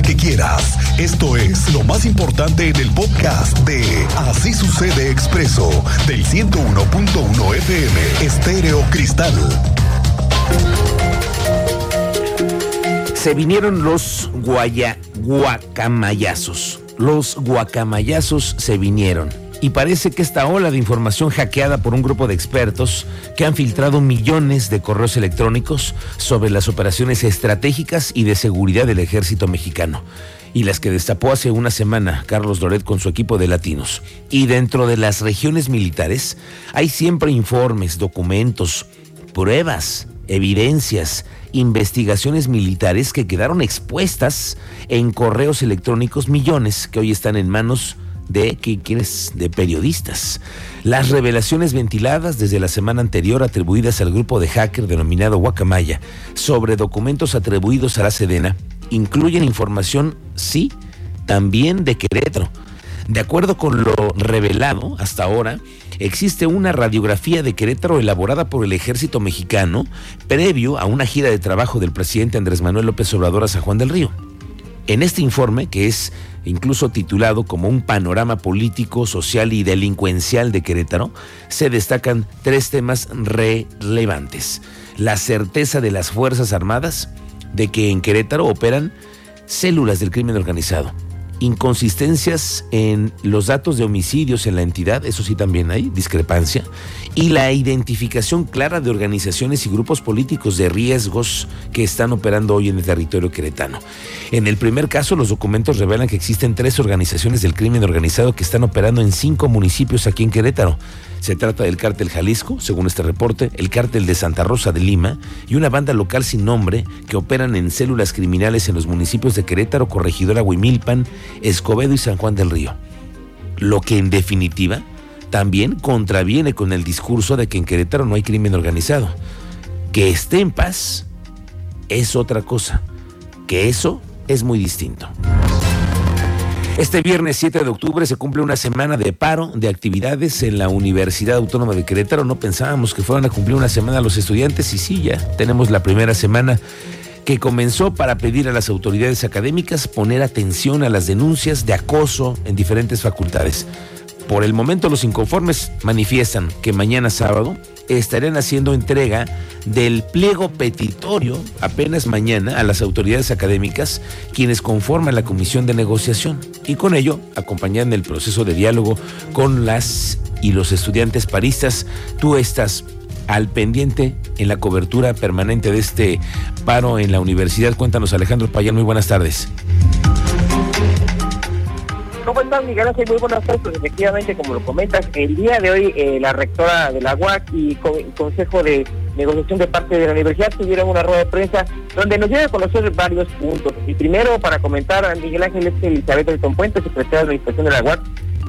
que quieras. Esto es lo más importante en el podcast de Así sucede expreso del 101.1 FM Estéreo Cristal. Se vinieron los guaya, guacamayazos. Los guacamayazos se vinieron y parece que esta ola de información hackeada por un grupo de expertos que han filtrado millones de correos electrónicos sobre las operaciones estratégicas y de seguridad del ejército mexicano y las que destapó hace una semana Carlos Loret con su equipo de latinos. Y dentro de las regiones militares hay siempre informes, documentos, pruebas, evidencias, investigaciones militares que quedaron expuestas en correos electrónicos millones que hoy están en manos de quienes de periodistas. Las revelaciones ventiladas desde la semana anterior atribuidas al grupo de hacker denominado Guacamaya sobre documentos atribuidos a la Sedena incluyen información, sí, también de Querétaro. De acuerdo con lo revelado hasta ahora, existe una radiografía de Querétaro elaborada por el ejército mexicano previo a una gira de trabajo del presidente Andrés Manuel López Obrador a San Juan del Río. En este informe, que es incluso titulado como un panorama político, social y delincuencial de Querétaro, se destacan tres temas relevantes. La certeza de las Fuerzas Armadas de que en Querétaro operan células del crimen organizado inconsistencias en los datos de homicidios en la entidad, eso sí también hay discrepancia, y la identificación clara de organizaciones y grupos políticos de riesgos que están operando hoy en el territorio queretano. En el primer caso, los documentos revelan que existen tres organizaciones del crimen organizado que están operando en cinco municipios aquí en Querétaro. Se trata del cártel Jalisco, según este reporte, el cártel de Santa Rosa de Lima y una banda local sin nombre que operan en células criminales en los municipios de Querétaro, Corregidora Huimilpan, Escobedo y San Juan del Río. Lo que en definitiva también contraviene con el discurso de que en Querétaro no hay crimen organizado. Que esté en paz es otra cosa, que eso es muy distinto. Este viernes 7 de octubre se cumple una semana de paro de actividades en la Universidad Autónoma de Querétaro. No pensábamos que fueran a cumplir una semana los estudiantes y sí, ya tenemos la primera semana que comenzó para pedir a las autoridades académicas poner atención a las denuncias de acoso en diferentes facultades. Por el momento los inconformes manifiestan que mañana sábado estarían haciendo entrega del pliego petitorio apenas mañana a las autoridades académicas quienes conforman la comisión de negociación y con ello acompañan el proceso de diálogo con las y los estudiantes paristas. Tú estás al pendiente en la cobertura permanente de este paro en la universidad. Cuéntanos Alejandro Payán, muy buenas tardes. ¿Cómo estás, Miguel Ángel? Muy buenas tardes. Pues, efectivamente, como lo comentas, el día de hoy eh, la rectora de la UAC y el Consejo de Negociación de parte de la universidad tuvieron una rueda de prensa donde nos dieron a conocer varios puntos. Y primero, para comentar, Miguel Ángel es Elizabeth Elton Puente, secretaria de Administración de la UAC,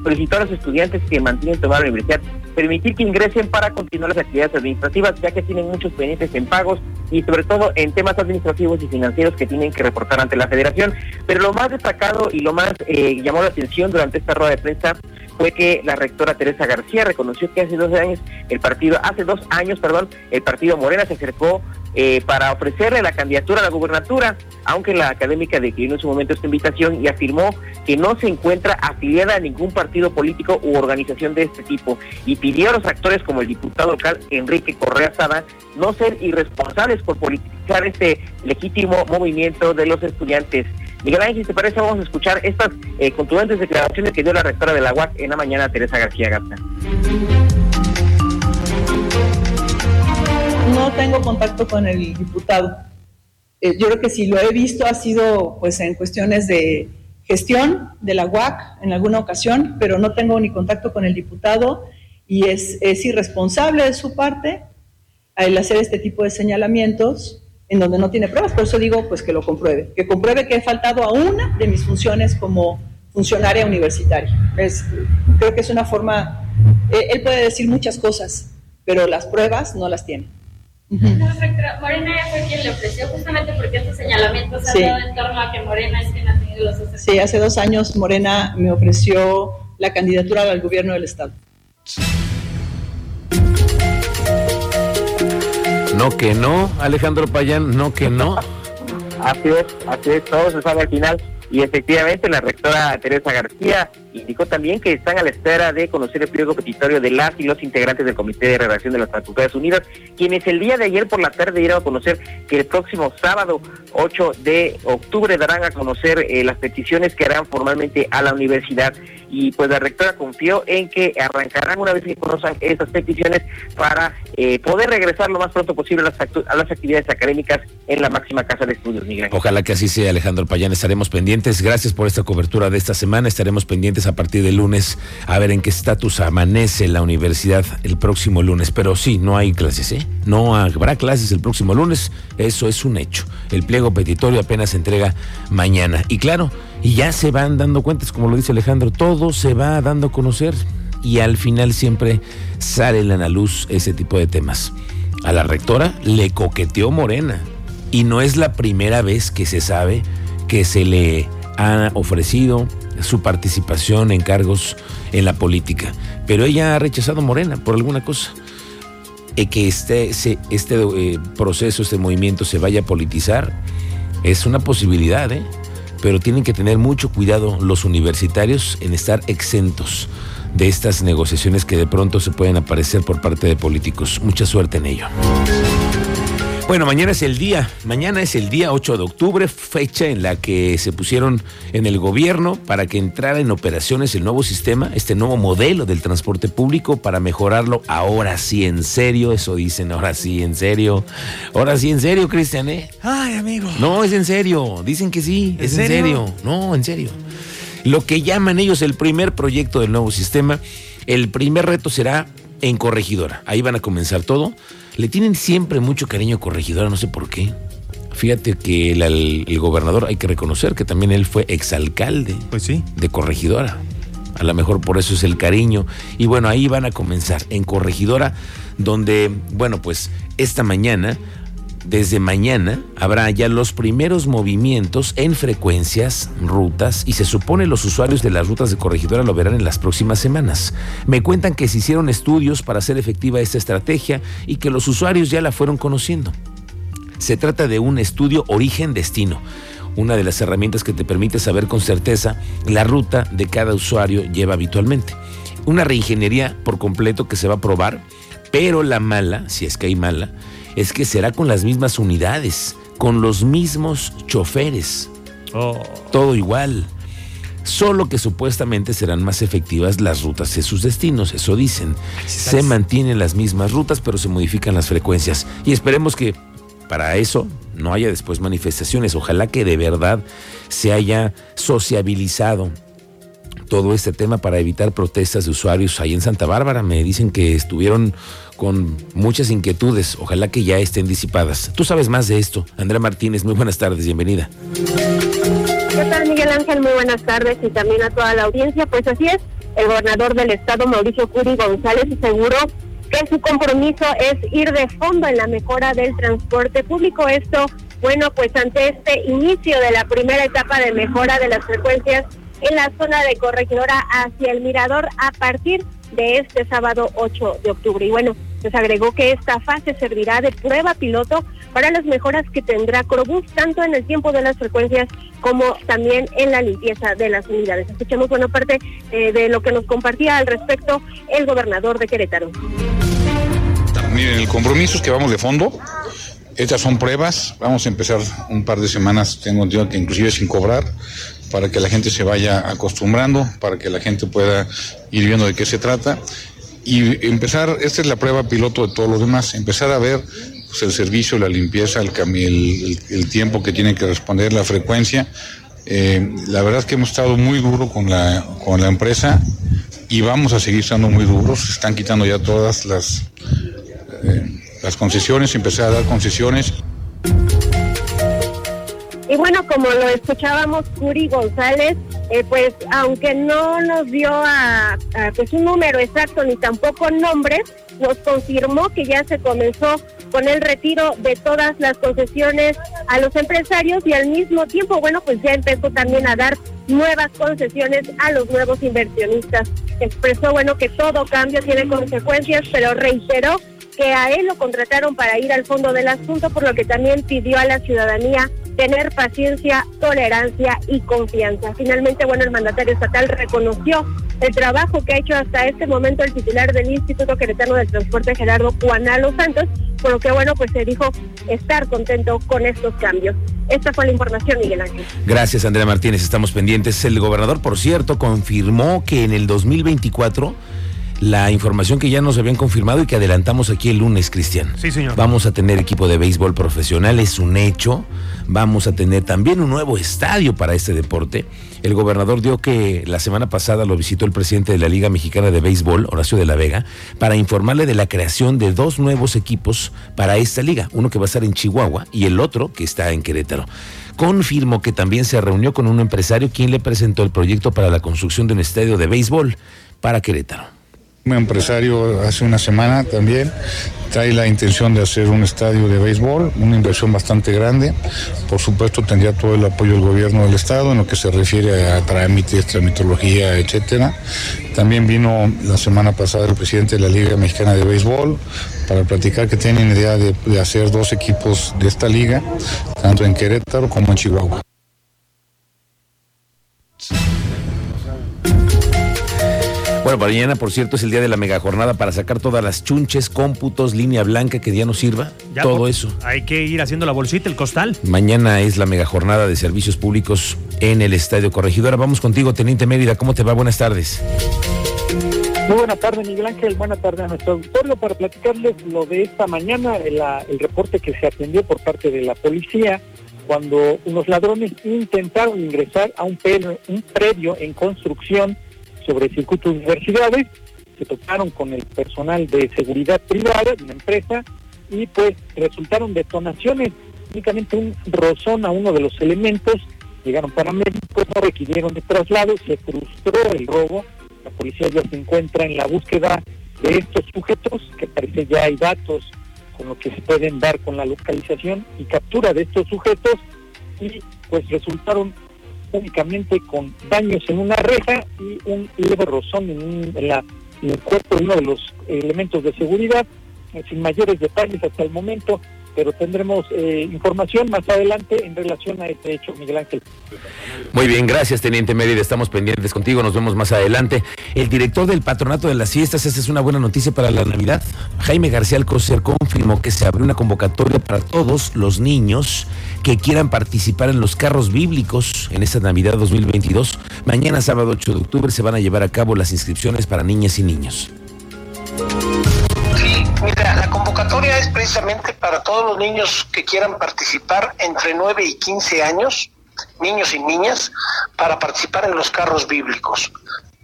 solicitó a los estudiantes que mantienen tomar la universidad permitir que ingresen para continuar las actividades administrativas, ya que tienen muchos pendientes en pagos y sobre todo en temas administrativos y financieros que tienen que reportar ante la federación. Pero lo más destacado y lo más eh, llamó la atención durante esta rueda de prensa fue que la rectora Teresa García reconoció que hace dos años el partido, hace dos años, perdón, el partido Morena se acercó eh, para ofrecerle la candidatura a la gubernatura, aunque la académica declinó en su momento esta invitación y afirmó que no se encuentra afiliada a ningún partido político u organización de este tipo y pidió a los actores como el diputado local Enrique Correa Sada no ser irresponsables por politizar este legítimo movimiento de los estudiantes. Miguel Ángel, te parece, vamos a escuchar estas eh, contundentes declaraciones que dio la rectora de la UAC en la mañana, Teresa García Gata. No tengo contacto con el diputado. Eh, yo creo que si lo he visto ha sido pues en cuestiones de gestión de la UAC en alguna ocasión, pero no tengo ni contacto con el diputado y es, es irresponsable de su parte el hacer este tipo de señalamientos en donde no tiene pruebas. Por eso digo pues que lo compruebe, que compruebe que he faltado a una de mis funciones como funcionaria universitaria. Es, creo que es una forma, eh, él puede decir muchas cosas, pero las pruebas no las tiene. Morena fue quien le ofreció justamente porque estos señalamientos han dado en torno a que Morena es quien ha tenido los asesores. Sí, hace dos años Morena me ofreció la candidatura al gobierno del Estado. No que no, Alejandro Payán, no que no. Así es, así es, todo se sabe al final. Y efectivamente la rectora Teresa García indicó también que están a la espera de conocer el pliego petitorio de las y los integrantes del Comité de Redacción de las Facultades Unidas, quienes el día de ayer por la tarde dieron a conocer que el próximo sábado 8 de octubre darán a conocer eh, las peticiones que harán formalmente a la universidad y pues la rectora confió en que arrancarán una vez que conozcan estas peticiones para eh, poder regresar lo más pronto posible a las, a las actividades académicas en la máxima casa de estudios, Miguel. Ojalá que así sea, Alejandro Payán. Estaremos pendientes. Gracias por esta cobertura de esta semana. Estaremos pendientes a partir del lunes a ver en qué estatus amanece la universidad el próximo lunes. Pero sí, no hay clases, ¿eh? No habrá clases el próximo lunes. Eso es un hecho. El pliego petitorio apenas se entrega mañana. Y claro, y ya se van dando cuentas, como lo dice Alejandro, todo se va dando a conocer y al final siempre salen a la luz ese tipo de temas. A la rectora le coqueteó Morena y no es la primera vez que se sabe que se le ha ofrecido su participación en cargos en la política, pero ella ha rechazado Morena por alguna cosa. Y que este, este, este proceso, este movimiento se vaya a politizar, es una posibilidad, ¿eh? pero tienen que tener mucho cuidado los universitarios en estar exentos de estas negociaciones que de pronto se pueden aparecer por parte de políticos. Mucha suerte en ello. Bueno, mañana es el día, mañana es el día 8 de octubre, fecha en la que se pusieron en el gobierno para que entrara en operaciones el nuevo sistema, este nuevo modelo del transporte público para mejorarlo ahora sí en serio, eso dicen, ahora sí en serio, ahora sí en serio, Cristian, ¿eh? Ay, amigo. No, es en serio, dicen que sí, es en serio, no, en serio. Lo que llaman ellos el primer proyecto del nuevo sistema, el primer reto será en Corregidora, ahí van a comenzar todo le tienen siempre mucho cariño a Corregidora, no sé por qué. Fíjate que el, gobernador, hay que reconocer que también él fue exalcalde pues sí. de Corregidora. A lo mejor por eso es el cariño. Y bueno, ahí van a comenzar, en Corregidora, donde, bueno, pues esta mañana desde mañana habrá ya los primeros movimientos en frecuencias, rutas y se supone los usuarios de las rutas de corregidora lo verán en las próximas semanas. Me cuentan que se hicieron estudios para hacer efectiva esta estrategia y que los usuarios ya la fueron conociendo. Se trata de un estudio origen-destino, una de las herramientas que te permite saber con certeza la ruta de cada usuario lleva habitualmente. Una reingeniería por completo que se va a probar, pero la mala, si es que hay mala, es que será con las mismas unidades, con los mismos choferes. Oh. Todo igual. Solo que supuestamente serán más efectivas las rutas de sus destinos, eso dicen. Se mantienen las mismas rutas, pero se modifican las frecuencias. Y esperemos que para eso no haya después manifestaciones. Ojalá que de verdad se haya sociabilizado todo este tema para evitar protestas de usuarios ahí en Santa Bárbara. Me dicen que estuvieron con muchas inquietudes. Ojalá que ya estén disipadas. Tú sabes más de esto. Andrea Martínez, muy buenas tardes, bienvenida. ¿Qué tal, Miguel Ángel? Muy buenas tardes y también a toda la audiencia. Pues así es, el gobernador del estado, Mauricio Curi González, aseguró que su compromiso es ir de fondo en la mejora del transporte público. Esto, bueno, pues ante este inicio de la primera etapa de mejora de las frecuencias en la zona de corregidora hacia el mirador a partir de este sábado 8 de octubre. Y bueno, pues agregó que esta fase servirá de prueba piloto para las mejoras que tendrá Crobús, tanto en el tiempo de las frecuencias como también en la limpieza de las unidades. Escuchamos buena parte eh, de lo que nos compartía al respecto el gobernador de Querétaro. Miren, el compromiso es que vamos de fondo. Estas son pruebas. Vamos a empezar un par de semanas, tengo entendido que inclusive sin cobrar para que la gente se vaya acostumbrando, para que la gente pueda ir viendo de qué se trata y empezar, esta es la prueba piloto de todo lo demás, empezar a ver pues, el servicio, la limpieza, el, el, el, tiempo que tiene que responder, la frecuencia. Eh, la verdad es que hemos estado muy duro con la, con la empresa y vamos a seguir estando muy duros. Están quitando ya todas las, eh, las concesiones, empezar a dar concesiones. Y bueno, como lo escuchábamos, Curi González, eh, pues aunque no nos dio a, pues un número exacto ni tampoco nombres, nos confirmó que ya se comenzó con el retiro de todas las concesiones a los empresarios y al mismo tiempo, bueno, pues ya empezó también a dar nuevas concesiones a los nuevos inversionistas. Expresó, bueno, que todo cambio tiene consecuencias, pero reiteró que a él lo contrataron para ir al fondo del asunto, por lo que también pidió a la ciudadanía tener paciencia, tolerancia y confianza. Finalmente, bueno, el mandatario estatal reconoció el trabajo que ha hecho hasta este momento el titular del Instituto Queretano del Transporte, Gerardo Juanalo Santos, por lo que, bueno, pues se dijo estar contento con estos cambios. Esta fue la información, Miguel Ángel. Gracias, Andrea Martínez. Estamos pendientes. El gobernador, por cierto, confirmó que en el 2024 la información que ya nos habían confirmado y que adelantamos aquí el lunes, Cristian. Sí, señor. Vamos a tener equipo de béisbol profesional, es un hecho. Vamos a tener también un nuevo estadio para este deporte. El gobernador dio que la semana pasada lo visitó el presidente de la Liga Mexicana de Béisbol, Horacio de la Vega, para informarle de la creación de dos nuevos equipos para esta liga, uno que va a estar en Chihuahua y el otro que está en Querétaro confirmó que también se reunió con un empresario quien le presentó el proyecto para la construcción de un estadio de béisbol para Querétaro. Un empresario hace una semana también trae la intención de hacer un estadio de béisbol, una inversión bastante grande. Por supuesto tendría todo el apoyo del gobierno del estado en lo que se refiere a trámites, tramitología, etcétera. También vino la semana pasada el presidente de la Liga Mexicana de Béisbol para platicar que tienen idea de, de hacer dos equipos de esta liga, tanto en Querétaro como en Chihuahua. Bueno, para mañana, por cierto, es el día de la mega jornada para sacar todas las chunches, cómputos, línea blanca que ya nos sirva. Ya, todo eso. Hay que ir haciendo la bolsita, el costal. Mañana es la mega jornada de servicios públicos en el Estadio Corregidora. Vamos contigo, Teniente Mérida. ¿Cómo te va? Buenas tardes. Muy buena tarde, Miguel Ángel. Buena tarde a nuestro auditorio para platicarles lo de esta mañana, el, la- el reporte que se atendió por parte de la policía cuando unos ladrones intentaron ingresar a un, un predio en construcción sobre circuito de universidades. Se tocaron con el personal de seguridad privada de una empresa y pues resultaron detonaciones, únicamente un rozón a uno de los elementos. Llegaron paramédicos, no requirieron de traslado, se frustró el robo. La policía ya se encuentra en la búsqueda de estos sujetos, que parece ya hay datos con lo que se pueden dar con la localización y captura de estos sujetos y pues resultaron únicamente con daños en una reja y un leve rozón en, un- en el cuerpo de uno de los elementos de seguridad, sin mayores detalles hasta el momento, pero tendremos eh, información más adelante en relación a este hecho, Miguel Ángel. Muy bien, gracias, Teniente Mérida. Estamos pendientes contigo. Nos vemos más adelante. El director del Patronato de las Fiestas, esta es una buena noticia para la Navidad. Jaime García Alcocer confirmó que se abrió una convocatoria para todos los niños que quieran participar en los carros bíblicos en esta Navidad 2022. Mañana, sábado 8 de octubre, se van a llevar a cabo las inscripciones para niñas y niños. Mira, la convocatoria es precisamente para todos los niños que quieran participar entre 9 y 15 años, niños y niñas, para participar en los carros bíblicos.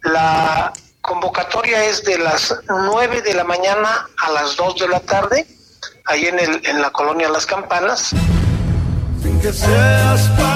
La convocatoria es de las 9 de la mañana a las 2 de la tarde, ahí en, el, en la colonia Las Campanas. Sin que seas